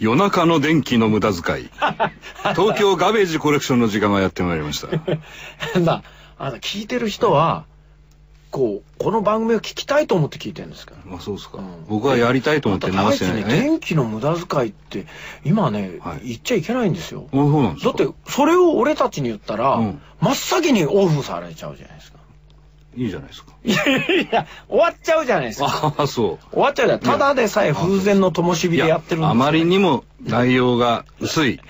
夜中の電気の無駄遣い。東京ガベージコレクションの時間がやってまいりました。だあの聞いてる人はこうこの番組を聞きたいと思って聞いてるんですから。あ、そうですか。うん僕はやりたいと思って流してないねね。電気の無駄遣いって今ね、はい言っちゃいけないんですよ。だってそれを俺たちに言ったら、うん真っ先にオフされちゃうじゃないですか。いいじゃないですか。いや終わっちゃうじゃないですか。ああ、そう。終わっちゃうじゃない。ただでさえ風前の灯火でやってるんですよあまりにも内容が薄い、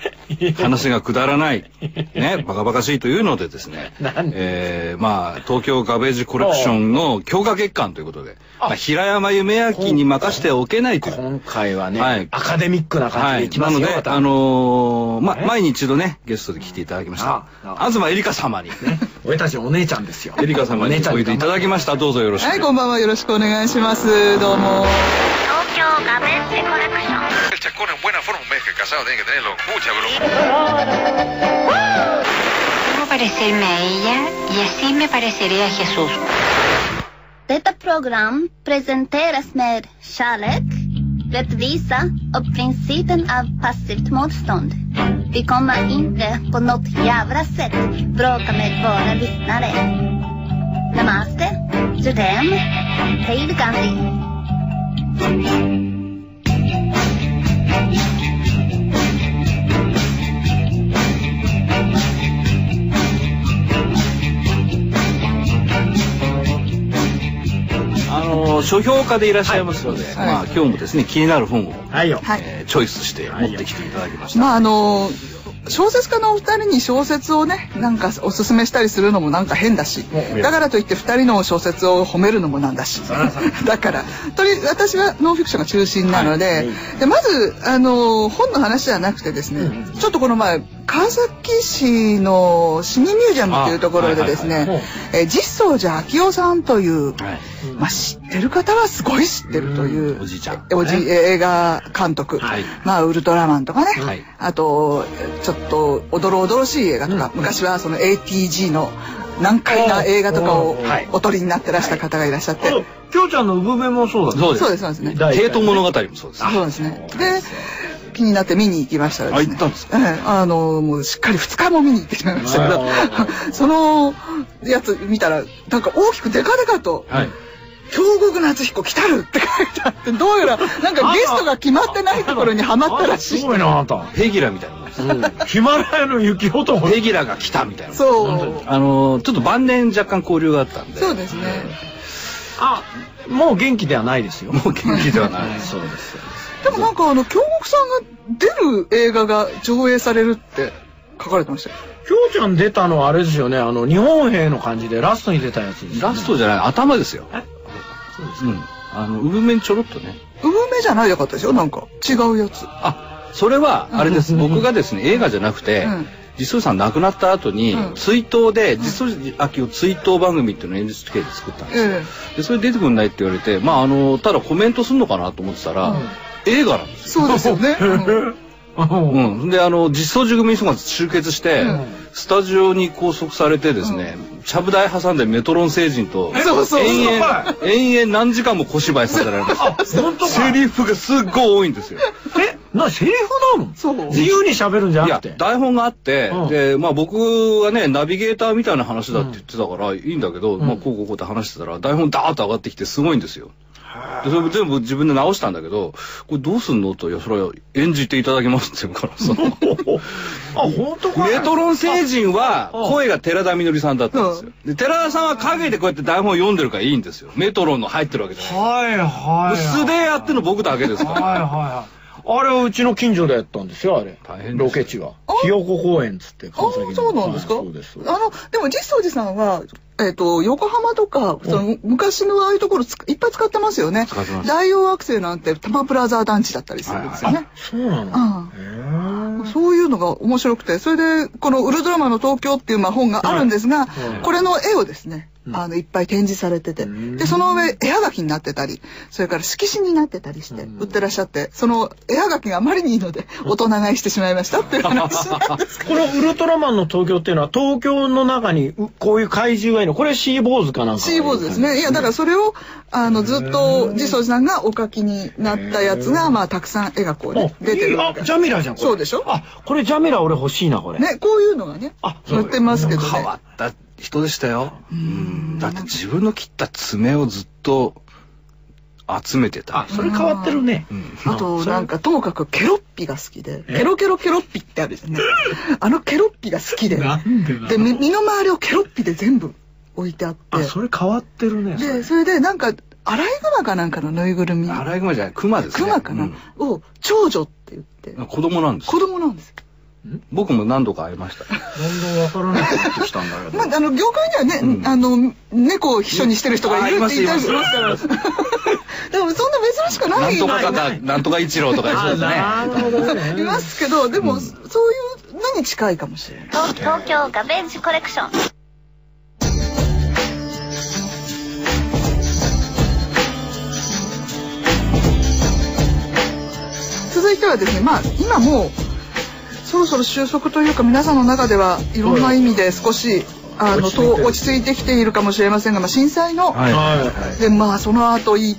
話がくだらない、ね、バカバカしいというのでですねえー、まあ、東京ガベージコレクションの強化月間ということで、あまあ、平山夢明に任しておけないという。今回はね、はいアカデミックな感はい。じでいきますよ。なので、あのーま、ね前に一度ね、ゲストで来ていただきましたあ。あ東エリカ様に、俺たちお姉ちゃんですよ。エリカ様においでいただきました。どうぞよろしく。はい、こんばんは。よろしくお願いします。どうも。東京ガベッセコレクション El chascón en buena forma, un mes que casado tiene que tenerlo. Mucha broma. Debo parecerme a ella y así me pareceré a Jesús. Detta program presenteras med kärlek, rättvisa och principen av passivt motstånd. Vi kommer inte på något jävla sätt bråka med våra lyssnare. Namaste, hej Gandhi. あのー書評家でいらっしゃいますので、はい。まあ、今日もですね、気になる本を、はいえーチョイスして持ってきていただきました。まああの小説家のお二人に小説をねなんかおすすめしたりするのもなんか変だし。うんだからといって二人の小説を褒めるのもなんだし。だからとり私はノンフィクションが中心なので,、はい。でまずあの本の話じゃなくてですね、うん。ちょっとこの前川崎市の市民ミュージアムっていうところでですね、あはいはいはい。えー実相寺昭夫さんという、はい。まあ、知ってる方はすごい知ってるという、うん。おじいちゃんおじ映画監督、はい。まあウルトラマンとかね、はい。あとちょっとおどろおどろしい映画とか、昔はその ATG の難解な映画とかをお撮りになってらした方がいらっしゃって、きょうちゃんの産めもそうだねそうです。そうですそうです。ね。帝都物語もそうです。そうですね。で気になって見に行きましたらですねあ行ったんですええあのもうしっかり2日も見に行ってしまいましたけどあそのやつ見たらなんか大きくデカデカとはい。京極夏彦来たるって書いてあって、どうやら、なんかゲストが決まってないところにはまったらしい。すごいな、あなた。ヘギラみたいな。ヒマラヤの雪男。ヘギラが来たみたいな。そう。あのーちょっと晩年若干交流があったんで。そうですね。あ、もう元気ではないですよ。もう元気ではない。そうです。でもなんかあの、京極さんが出る映画が上映されるって書かれてましたよ。きょうちゃん出たのはあれですよね、あの、日本兵の感じでラストに出たやつですよねラストじゃない、頭ですよ。え？そうですうん。あの、産めにちょろっとね。産めじゃないよかったですよ、なんか。違うやつ。あ、それは、あれです。うん僕がですね、映画じゃなくてうん、実相さん亡くなった後にうん、追悼で、実相秋を追悼番組っていうのを NHK で作ったんですよ。えで、それ出てくんないって言われて、まあ、あの、ただコメントすんのかなと思ってたら、映画なんですよ。そうですよね。うん。で、あの、実装住民層が集結して、うんスタジオに拘束されてですね、ちゃぶ台挟んでメトロン星人と、そうそう延々、延々何時間も小芝居させられました。セリフがすっごい多いんですよ。え、な、セリフなの？そう自由に喋るんじゃいやなくて？、台本があって、うんで、まあ僕はね、ナビゲーターみたいな話だって言ってたから、いいんだけど、まあこうこうこうって話してたら、台本ダーッと上がってきてすごいんですよ。で、それ全部自分で直したんだけど、これどうすんのと、いや、それは演じていただきますって言うからさ。あ、本当か？メトロン星人はあ声が寺田みのりさんだったんですよ。で、寺田さんは影でこうやって台本読んでるからいいんですよ。メトロンの入ってるわけじゃない。はいはい。素でやってるの僕だけですから。はいはいはい。あれはうちの近所でやったんですよ、あれ。大変ロケ地は。ひよこ公園っつって、あそうなんですか？はいそうです。あの、でも実相寺さんは、えっ、と、横浜とか、その昔のああいうところついっぱい使ってますよね。使ってます大王惑星なんて多摩プラザ団地だったりするんですよね。そうなの？うん。そういうのが面白くて、それで、このウルトラマンの東京っていうまあ本があるんですが、はいこれの絵をですね、あのいっぱい展示されてて、でその上絵はがきになってたりそれから色紙になってたりして売ってらっしゃってその絵はがきがあまりにいいので 大人買いしてしまいましたっていう話なんです。このウルトラマンの東京っていうのは東京の中にうこういう怪獣がいるの？これシーボーズかなんかシーボーズですね。いや、だからそれを、あの、ずっと、ジソジさんがお書きになったやつが、まあ、たくさん絵がこうね、出てるわけ。あジャミラじゃんこれ。そうでしょ？あこれジャミラ俺欲しいなこれ。ね、こういうのがね、あ載ってますけどね。変わった人でしたよ。うんだって自分の切った爪をずっと集めてたあ。それ変わってるねあと、なんか、ともかくケロッピが好きで、ケロケロケロッピってあるじゃんね。あのケロッピが好きで、なんで身の回りをケロッピで全部置いてあってあ、それ変わってるねそれで、それでなんか、アライグマかなんかのぬいぐるみ、アライグマじゃない、クマですね。クマかな、うんを、長女って言って、子供なんです子。供なんですよ。僕も何度か会いました。だんだんわからなくなってきたんだけど。まあ、あの業界にはね、あの猫を秘書にしてる人がいるって言ったりしますから。でもそんな珍しくななんいとか方、なんとか一郎とかそうですね。いますけど、でも、そういうのに近いかもしれない。東東京ガベージコレクション。続いてはですね、まあ今もうそろそろ収束というか皆さんの中ではいろんな意味で少しあの落ち着いてると落ち着いてきているかもしれませんが、まあ、震災の、はい。はいでまあその後いっ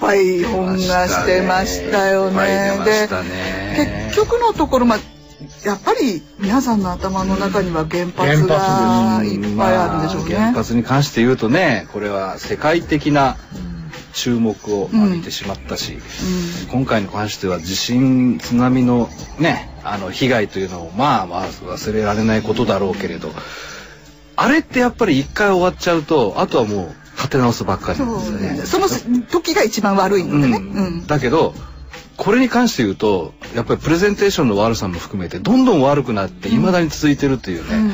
ぱい本がしてましたよね。ね結局のところまあやっぱり皆さんの頭の中には原発がいっぱいあるんでしょうね。まあ原発に関して言うとね、これは世界的な注目を浴びてしまったし、今回に関しては地震、津波のね、あの被害というのをまあまあ忘れられないことだろうけれど、あれってやっぱり一回終わっちゃうと、あとはもう立て直すばっかりなんですよね。その時が一番悪いのでね。うん。うん。だけどこれに関して言うとやっぱりプレゼンテーションの悪さも含めてどんどん悪くなって未だに続いてるっていうね、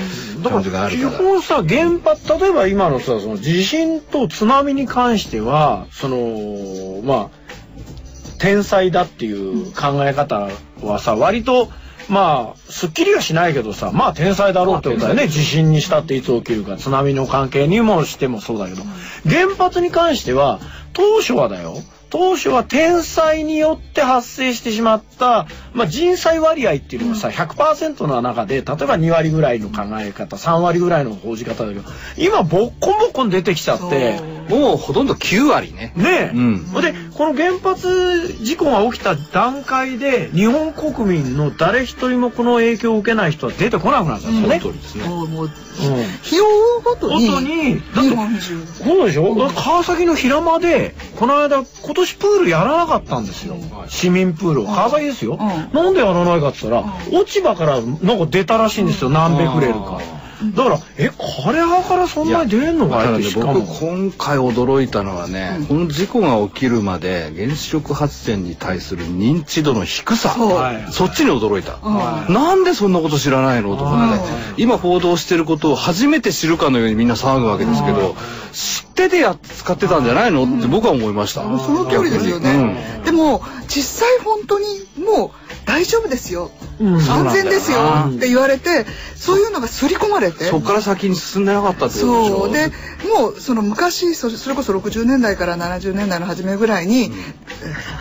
感じがある基から。本さ原発例えば今のさその地震と津波に関してはそのまあ天災だっていう考え方はさ割とまあすっきりはしないけどさまあ天災だろうってことだよね。地震にしたっていつ起きるか津波の関係にもしてもそうだけど。原発に関しては当初はだよ当初は天災によって発生してしまった、まあ、人災割合っていうのがさ100%の中で例えば2割ぐらいの考え方3割ぐらいの報じ方だけど今ボッコンボッコン出てきちゃってもうほとんど9割ね。ねえ、うん。でこの原発事故が起きた段階で日本国民の誰一人もこの影響を受けない人は出てこなくなったんですよね。その通りですね。日を追うごとにごとにだってそうでしょ、川崎の平間でこの間今年プールやらなかったんですよ、市民プールを。川崎ですよ、ん。なんでやらないかって言ったら、落ち葉からなんか出たらしいんですよ。何ベクレルかだからえ枯れ葉からそんなに出んのかいってしかも。僕今回驚いたのはね、この事故が起きるまで原子力発電に対する認知度の低さ。そうはい。そっちに驚いた、はい。なんでそんなこと知らないの？とかね今報道してることを初めて知るかのようにみんな騒ぐわけですけど知っててや使ってたんじゃないの？って僕は思いました、その通りですよね、でも実際本当にもう大丈夫ですよ、うん安全ですよって言われてそういうのが刷り込まれて。そこから先に進んでなかったってことでしょ？そう。でもうその昔それこそ60年代から70年代の初めぐらいに、えー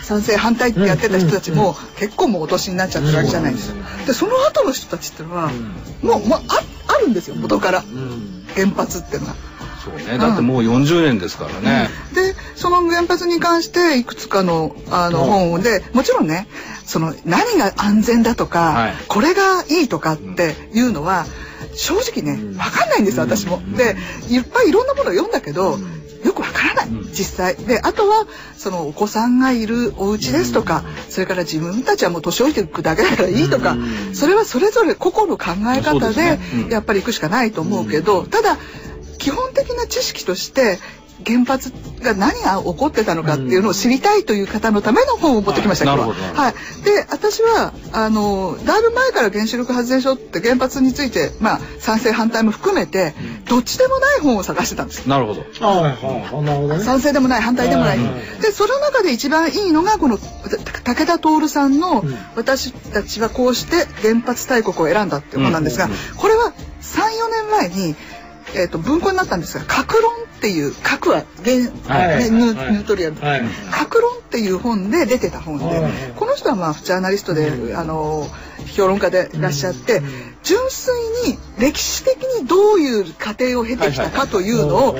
賛成反対ってやってた人たちも結構もうお年になっちゃってるわけじゃないです。か。でその後の人たちっていうのは、もう、まあ、ああるんですよ元から、原発っていうのは。そうね。だってもう40年ですからね、でその原発に関していくつかのあの本でもちろんねその何が安全だとか、はい。これがいいとかっていうのは正直ね分かんないんです私も。でいっぱいいろんなものを読んだけど、よくわからない、実際。であとはそのお子さんがいるお家ですとか、それから自分たちはもう年老いていくだけだからいいとか、それはそれぞれ個々の考え方でやっぱり行くしかないと思うけど、ただ基本的な知識として原発が何が起こってたのかっていうのを知りたいという方のための本を持ってきました、はいはい。で、私はあのだいぶ前から原子力発電所って原発についてまあ賛成反対も含めてどっちでもない本を探してたんです。なるほど。はいはい。なるほどね。賛成でもない反対でもない、うんでその中で一番いいのがこのた武田徹さんの「私たちはこうして原発大国を選んだ」っていう本なんですが、うんうんこれは34年前に、えー、と文庫になったんですが「格論」っっていう核は原、はい。ねニュはい。ニュートリアル、はい。核論っていう本で出てた本で、はい。この人はまあジャーナリストで、うん。あの評論家でいらっしゃって、うん。純粋に歴史的にどういう過程を経てきたかというのを、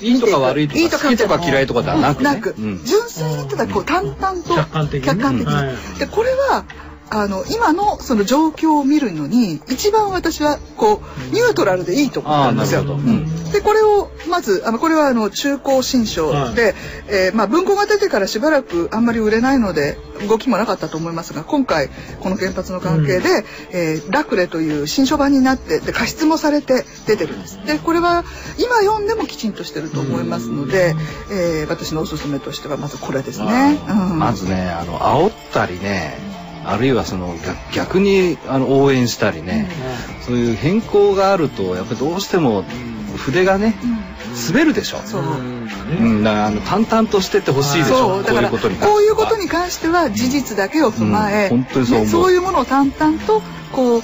いいとか悪いといいとかか好きとか嫌いとかではなくね。純粋にただこう淡々と客観的にでこれはあの今のその状況を見るのに一番私はこうニュートラルでいいと思ったんですよ。うん。でこれをまずあのこれはあの中高新書で、えーまあ、文庫が出てからしばらくあんまり売れないので動きもなかったと思いますが今回この原発の関係で、えーラクレという新書版になってで加筆もされて出てるんです。でこれは今読んでもきちんとしてると思いますので、えー私のおすすめとしてはまずこれですね。うん。まずね、あの、煽ったりね、あるいはその逆逆にあの応援したりね、そういう変更があると、やっぱりどうしても筆がね、滑るでしょ。そう。うん、だからあの淡々としてってほしいでしょ。そう。だからこういうことに関しては。こういうことに関しては事実だけを踏まえ、うん。本当にそう思う。ねそういうものを淡々とこう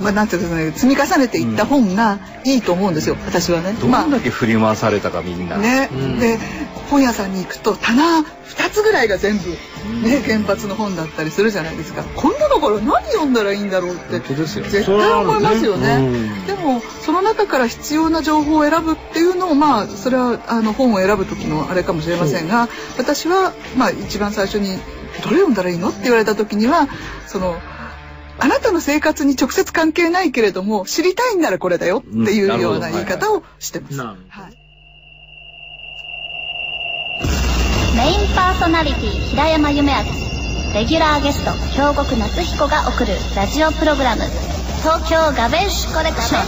まあなんていうかね積み重ねていった本がいいと思うんですよ、私はね。どんだけ振り回されたかみんな。ね、うん。で本屋さんに行くと棚2つぐらいが全部、ね、原発の本だったりするじゃないですか。こんなのから何読んだらいいんだろうって絶対思いますよね。それはあるねでもその中から必要な情報を選ぶっていうのをまあそれはあの本を選ぶ時のあれかもしれませんが私はまあ一番最初に「どれ読んだらいいの?」って言われた時にはそのあなたの生活に直接関係ないけれども知りたいんならこれだよっていうような言い方をしてます。なるメインパーソナリティ平山夢明。レギュラーゲスト京極夏彦が送るラジオプログラム「東京ガベッシュコレクション」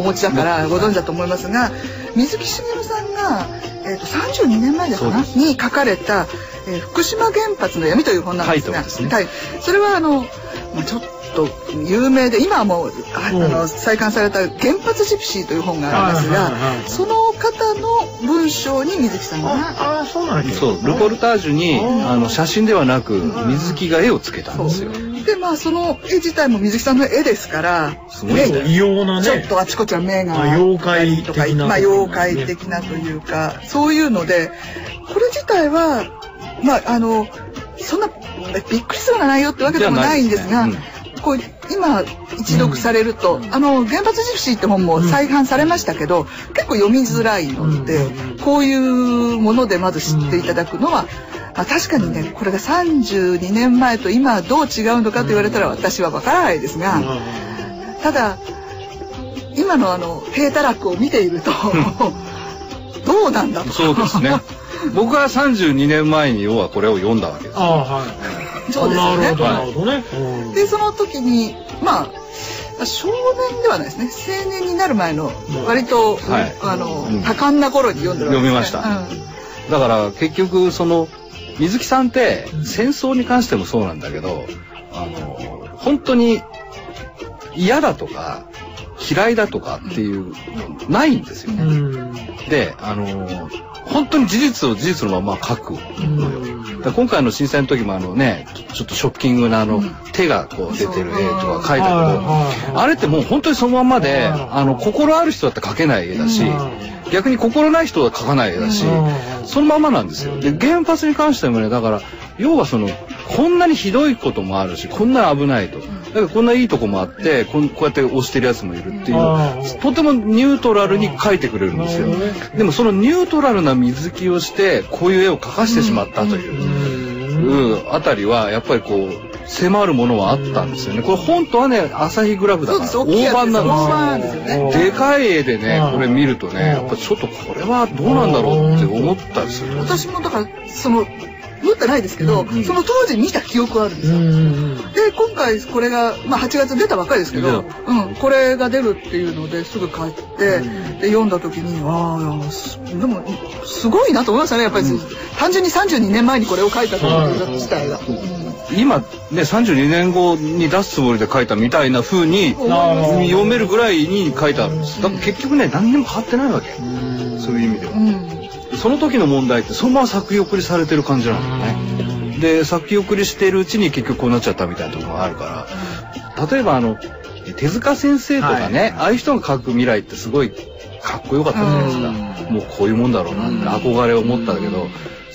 お持ちだからご存知だと思いますが水木しげるさんが、えー、と32年前です。かに書かれた、えー福島原発の闇」という本なんですがね。はい。それはあの、まあ、ちょっと有名で今はもうああの再刊された「原発ジプシー」という本があるんですが、その方の文章に水木さんがああそうなんやそう、ルポルタージュに、あの、写真ではなく、水木が絵をつけたんですよ。でまあその絵自体も水木さんの絵ですからすごいね。異様なね。ちょっとあちこちは目がまあ妖怪とか的なまあ妖怪的なというかそういうのでこれ自体はまああのそんなびっくりするような内容ってわけでもないんですがこう今一読されると、あの原発ジプシーって本も再販されましたけど、結構読みづらいので、こういうものでまず知っていただくのは、まあ、確かにねこれが32年前と今どう違うのかと言われたら私は分からないですが、ただ今のあの低たらくを見ているとどうなんだと。そうですね。僕は32年前に要はこれを読んだわけです。ああはい。そうですよね。なるほどなるほどね。うん。でその時にまあ少年ではないですね。青年になる前の割と、はい。あの、うん。多感な頃に読んでるわけです、ね、読みだから結局その水木さんって戦争に関してもそうなんだけどあの本当に嫌だとか嫌いだとかっていうのないんですよね。うん。であの本当に事実を事実のまま書くのよ。今回の震災の時もあのねちょっとショッキングなあの、手がこう出てる絵とか書いたけど、あれってもう本当にそのまんまで、はいあの心ある人だって描けない絵だし、う逆に心ない人は描かない絵だし、うん。そのままなんですよ。で原発に関してもねだから要はそのこんなにひどいこともあるしこんな危ないと。だからこんないいとこもあってこうやって押してるやつもいるっていううんとてもニュートラルに描いてくれるんですよ。でもそのニュートラルな水木をしてこういう絵を描かしてしまったという。うん、あたりはやっぱりこう迫るものはあったんですよね。これ本当はね朝日グラフだから大判なんですよねですよ。でかい絵でねうんこれ見るとねやっぱちょっとこれはどうなんだろうって思ったりする。私もだからその持ってないですけど、その当時見た記憶はあるんですよ。で今回これが、まあ、8月出たばっかりですけど、うん、これが出るっていうのですぐ買って、で読んだ時にああでもすごいなと思いましたね。やっぱり、単純に32年前にこれを書いたという自体が。今ね32年後に出すつもりで書いたみたいな風に読めるぐらいに書いてあるんですだから結局ね何にも変わってないわけ。そういう意味では。うんその時の問題ってそのまま先送りされてる感じなんだよね。で先送りしてるうちに結局こうなっちゃったみたいなところがあるから例えばあの手塚先生とかね、はい。ああいう人が描く未来ってすごいかっこよかったじゃないですか。もうこういうもんだろうなって憧れを持ったんだけど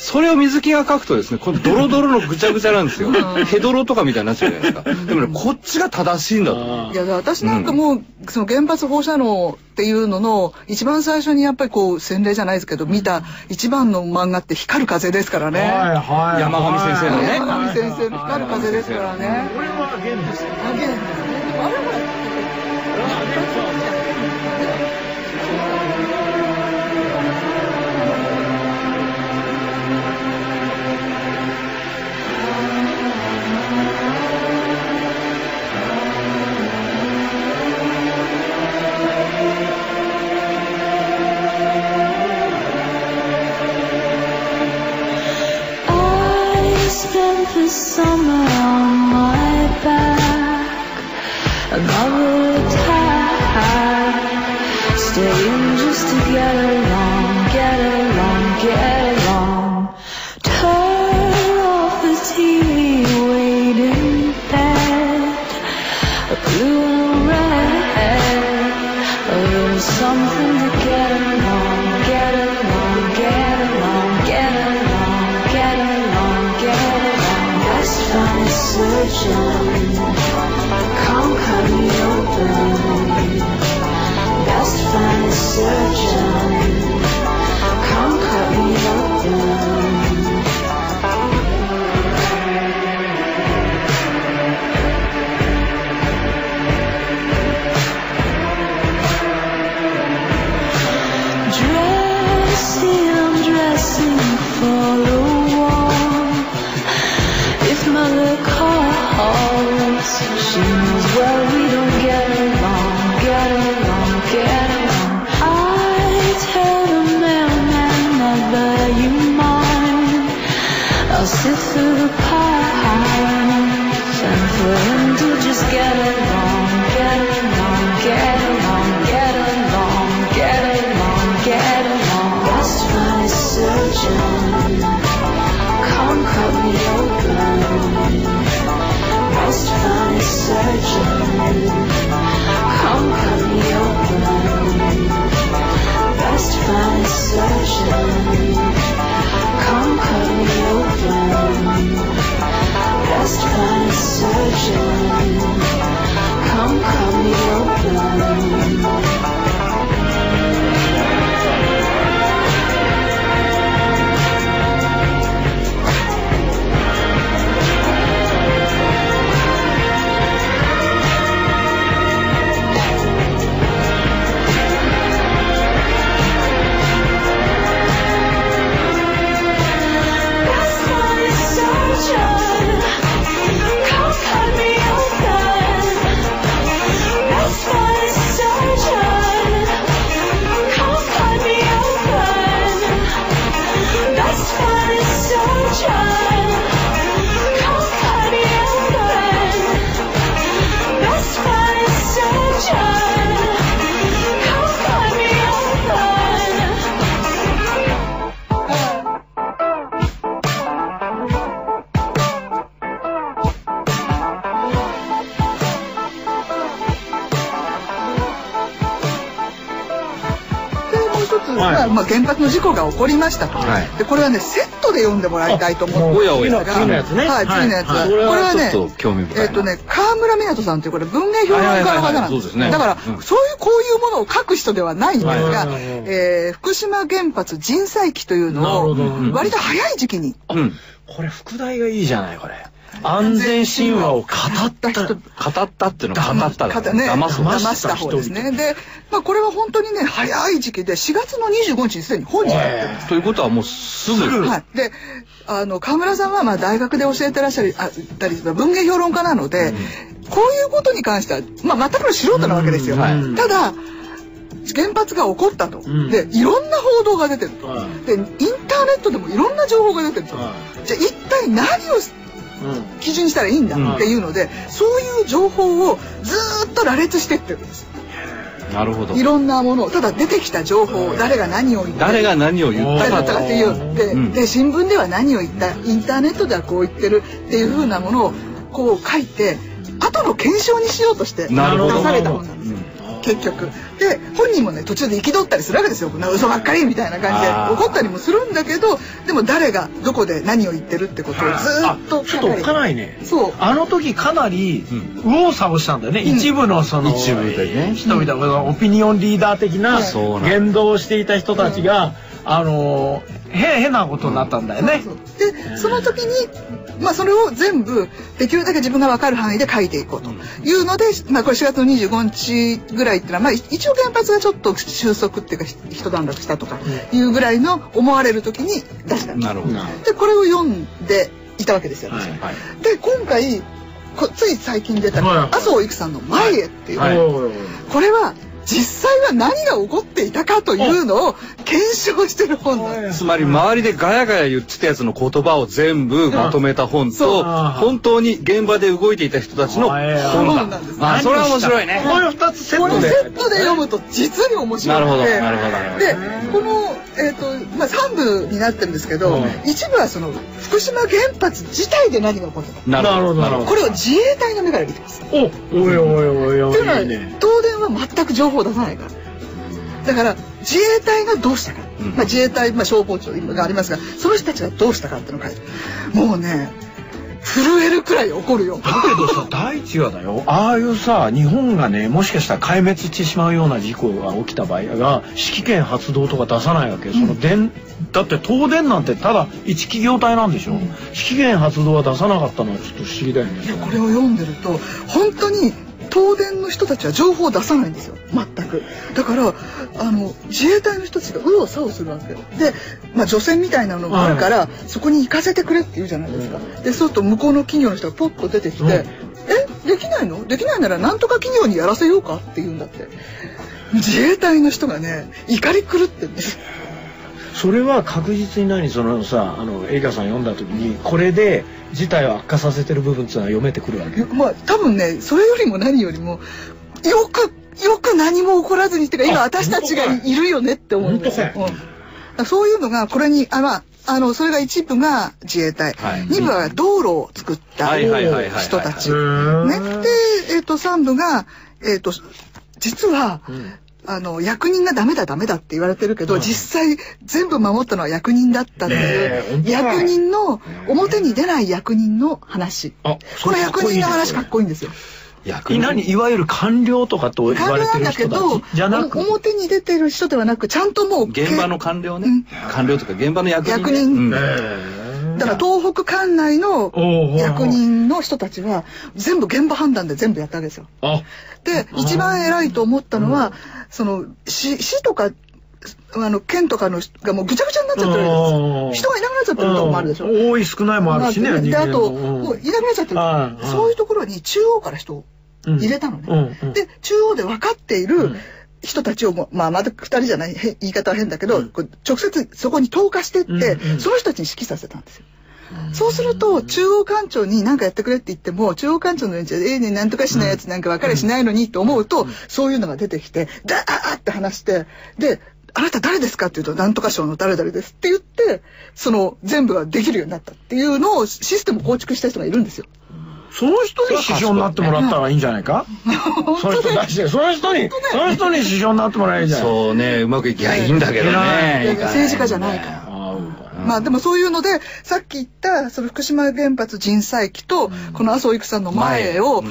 それを水木が描くとですねこのドロドロのぐちゃぐちゃなんですよ。ヘドロとかみたいになっちゃうじゃないですかでもねこっちが正しいんだと。いや私なんかもう、その原発放射能っていうのの一番最初にやっぱりこう洗礼じゃないですけど見た一番の漫画って光る風ですからね。はいはい。山上先生のね。山上先生の光る風ですからね。これは現ですよあげん。です the summer on my back. の事故が起こりましたと、はい。でこれはねセットで読んでもらいたいと思って。おやお次のやつね。はい次のやつ、はいはい。これはねえっ、とね川村湊さんというこれ文芸評論家の方なんでですすねだから、うんそういうこういうものを書く人ではないんですが、福島原発人災期というのを割と早い時期にうんこれ副題がい。いじゃないこれ安全神話を語った人 語ったっていうのは語っただかね、騙す方騙騙した方ですね。で、まあこれは本当にね、早い時期で4月の25日にすでに本になってるんです。ということはもうすぐ。はい。で、あの、河村さんはまあ大学で教えてらっしゃり、あたり、文芸評論家なので、こういうことに関しては、まあ全くの素人なわけですよ。うん。はい。ただ、原発が起こったと、ん。でいろんな報道が出てると、はでインターネットでもいろんな情報が出てると、はじゃあ一体何をうん基準にしたらいいんだっていうので、そういう情報をずーっと羅列してってるんです。なるほど。いろんなものをただ出てきた情報誰が何を言って誰が何を言ったかと誰だったかっていう。で,、うん。で新聞では何を言ったインターネットではこう言ってるっていうふうなものをこう書いて後の検証にしようとして出された本なんですよ結局。で本人もね途中で憤ったりするわけですよ。こんな嘘ばっかりみたいな感じで。怒ったりもするんだけどでも誰がどこで何を言ってるってことをずーっとあちょっとおっかないね。そう。あの時かなりう右往左往したんだよね、うん。一部のその一部でね。人々がオピニオンリーダー的な言動をしていた人たちが、あの変変なことになったんだよね、そう。でその時に、まあ、それを全部できるだけ自分が分かる範囲で書いていこうというので、まあ、これ4月の25日ぐらいっていうのは、まあ、一応原発がちょっと収束っていうかひ一段落したとかいうぐらいの思われる時に出した。んですなるほど。でこれを読んでいたわけですよ、私はいはい。で今回こつい最近出たはい。麻生育さんの「前へ」っていう、はい。これは実際は何が起こっていたかというのを検証してる本なんです。つまり周りでガヤガヤ言ってたやつの言葉を全部まとめた本と本当に現場で動いていた人たちの本なんです。あそれは面白いね。これ二つセットで。セットで読むと実に面白くてなるほどなるほど。でこの、えーとまあ、3部になってるんですけど、うん。一部はその福島原発自体で何が起こったか。なるほどなるほど。これを自衛隊の目から見てます。おおいおいおいおいいうのはいいね東電は全く情報を出さないから。だから自衛隊がどうしたか、うん。まあ、自衛隊、まあ、消防庁がありますがその人たちがどうしたかっていうのを書いて。もうね震えるくらい怒るよ。だけどさ 第一話だよ。ああいうさ日本がねもしかしたら壊滅してしまうような事故が起きた場合が指揮権発動とか出さないわけ。その電だって東電なんてただ一企業体なんでしょ、指揮権発動は出さなかったのはちょっと不思議だよね。いやこれを読んでると本当に東電の人たちは情報を出さないんですよ。全く。だからあの自衛隊の人たちが右往左往するわけよ。で、まあ、除染みたいなのがあるから、そこに行かせてくれって言うじゃないですか、でそうすると向こうの企業の人がポッと出てきて「うん。え？できないの？できないならなんとか企業にやらせようか?」って言うんだって。自衛隊の人がね怒り狂ってるんですそれは確実に何そのさあの映画さん読んだ時にこれで事態を悪化させてる部分っていうのは読めてくるわけ。まあ多分ねそれよりも何よりもよくよく何も起こらずにっていうか今あ私たちがいいるよねって思うんですよ。本うん。そういうのがこれにあまああのそれが一部が自衛隊、はい。二部は道路を作った人たち。ね、うん。で、えっと三部が、えっと実は、あの役人がダメだダメだって言われてるけど、実際全部守ったのは役人だったっていう、役人の表に出ない役人の話。あこの役人の話かっここいいんですよ。役何？いわゆる官僚とかと言われてる人たどちじゃなく？お表に出てる人ではなくちゃんともう現場の官僚ね、うん。官僚とか現場の役人、ね、役人。うん。だから東北管内の役人の人たちは全部現場判断で全部やったわけですよ。あで一番偉いと思ったのは、その市市とかあの県とかの人がもうぐちゃぐちゃになっちゃってる。ん。です人がいなくなっちゃってるとこもあるでしょ。うん。多い少ないもあるしねまあであともういなくなっちゃってうん。るそういうところに中央から人を入れたのね。で中央で分かっている人たちをまあまだ2人じゃないへ言い方は変だけど、直接そこに投下していって、その人たちに指揮させたんですよ。そうすると中央官庁に何かやってくれって言っても中央官庁の連中で「ええねなんとかしないやつなんか分かりゃしないのに」と思うと、そういうのが出てきてダーって話してで「あなた誰ですか?」って言うと「なんとか省の誰々です」って言ってその全部ができるようになったっていうのをシステム構築した人がいるんですよ。その人に首相になってもらったらいいんじゃないか？その人出してその人にその人に首相になってもらえばいいじゃない。そうねうまくいきゃいいんだけどね。政治家じゃないから。あまあでもそういうのでさっき言ったその福島原発人災期とこの麻生育さんの前を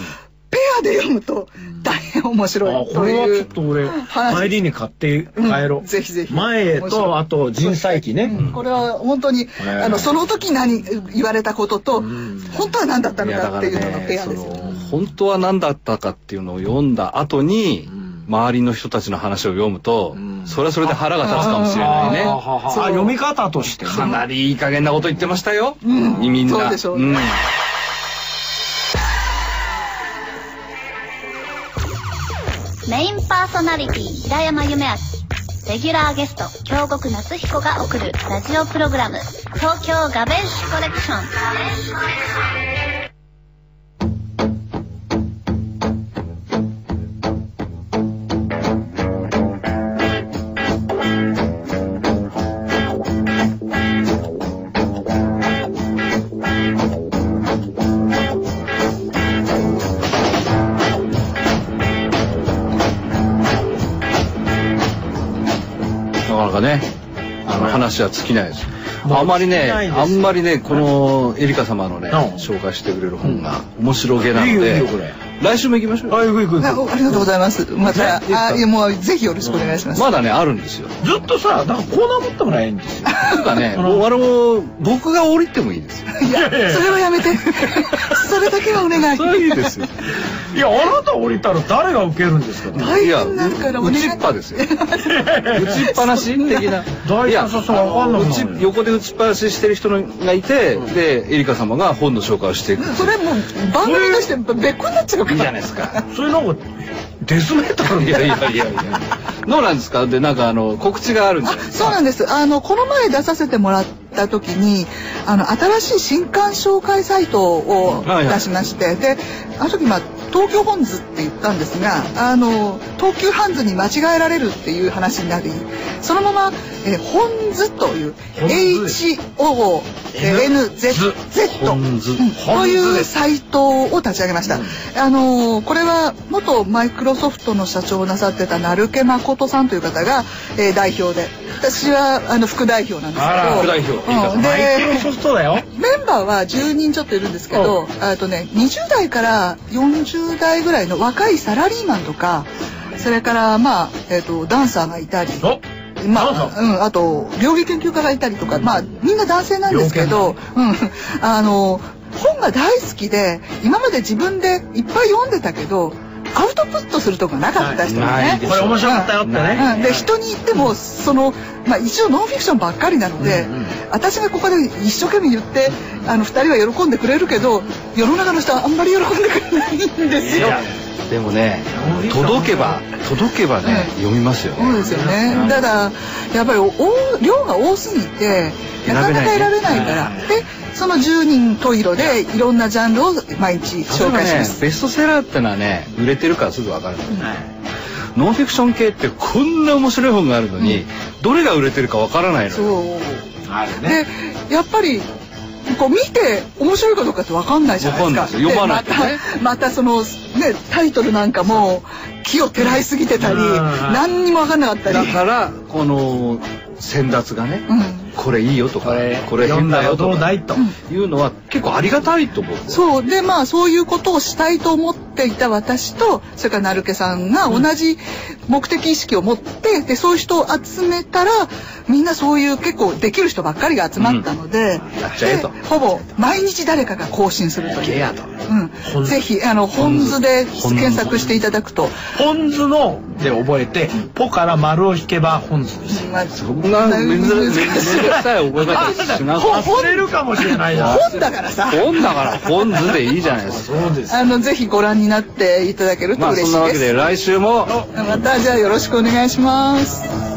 ペアで読むと大変面白いあことれはいうちょっと俺話帰りに買って帰ろう。ん。う。ぜひぜひ。前とあと人災記ね。これは本当に、えあのその時何言われたことと、ん。本当は何だったのかかっていうののらペアですよ。ね。本当は何だったかっていうのを読んだ後に、ん周りの人たちの話を読むと、ん。それはそれで腹が立つかもしれないね。あ読み方としてね。かなりいい加減なこと言ってましたよ、うん。みんな。そうでしょうね。ん。メインパーソナリティ平山夢明。レギュラーゲスト京極夏彦が送るラジオプログラム東京ガベッシュコレクション話は尽きないです。あんまりねあんまりねこのエリカ様のねうん。紹介してくれる本が面白げなので来週も行きましょうよあ、行く行くあ行く。ありがとうございます。また、あいやもうぜひよろしくお願いします。まだねあるんですよずっとさ、なんかコーナー持ってもらえんですよ。というかね もうあの僕が降りてもいいですよいや、それはやめて。それだけはお願い。それはいいですよいや、あなた降りたら誰が受けるんですか？大いや変になるからお願い。打ちっぱですよ 打ちっぱなし的な大いや体そうわかんなくなる打ち横で打ちっぱなししてる人がいて、でエリカ様が本の紹介をしていくそれもう番組として別個になっちゃうから。いいじゃないですかそれなんか、デスメタルいやいやいやいやどうなんですか？でなんかあの告知があるんじゃあないですか？そうなんです。あの、この前出させてもらった時に、あの、新しい新刊紹介サイトをはいはい出しまして、で、あの時、まあ、東京本図って言ったんですが、あの、東急ハンズに間違えられるっていう話になり、そのまま、えー本図という、HONZZ というサイトを立ち上げました。あのこれは元マイクロソフトの社長をなさってた成毛誠さんという方が、えー代表で、私はあの副代表なんですけど、うん。で。メンバーは10人ちょっといるんですけど、あとね20代から40代ぐらいの若いサラリーマンとか、それからまあえっ、とダンサーがいたり。おまあ、うん、あと、料理研究家がいたりとか、まあ、みんな男性なんですけど、うん、あの、本が大好きで、今まで自分でいっぱい読んでたけど、アウトプットするとこなかった人ね。これ面白かったよってね。うん、で人に言ってもその、まあ、一応ノンフィクションばっかりなので、私がここで一生懸命言ってあの2人は喜んでくれるけど世の中の人はあんまり喜んでくれないんですよ。でもね届けば届けばね、うん読みますよねそうですよね。ただやっぱりお量が多すぎてなかなか選べないから。でその10人十色でいろんなジャンルを毎日紹介しねます。ベストセラーってのはね売れてるからすぐ分かる、ノンフィクション系ってこんな面白い本があるのに、どれが売れてるか分からないのよそう。あるね。でやっぱりこう見て面白いかどうかって分かんないじゃないですか。わかんないですよ。読まないとね。でまたまたそのねタイトルなんかも木をてらいすぎてたりうん。何にも分かんなかったり。だからこの先達がね、うん。これいいよとかこれ、変だよとかどうだいと。いうのは結構ありがたいと思う。そう。でまあそういうことをしたいと思っていた私とそれから成毛さんが同じ目的意識を持ってでそういう人を集めたらみんなそういう結構できる人ばっかりが集まったので,、ん。やっちゃえと。でほぼ毎日誰かが更新するという。ゲアと。うん、ぜひあの本図で検索していただくと、本図ので覚えて、ポから丸を引けば本図です。まあ、そんな珍しい覚え方しなくて忘れるかもしれない。本だからさ。本だから本図でいいじゃないですか。そうです。あのぜひご覧になっていただけるとまあ嬉しいです、そんなわけで来週も。またじゃあよろしくお願いします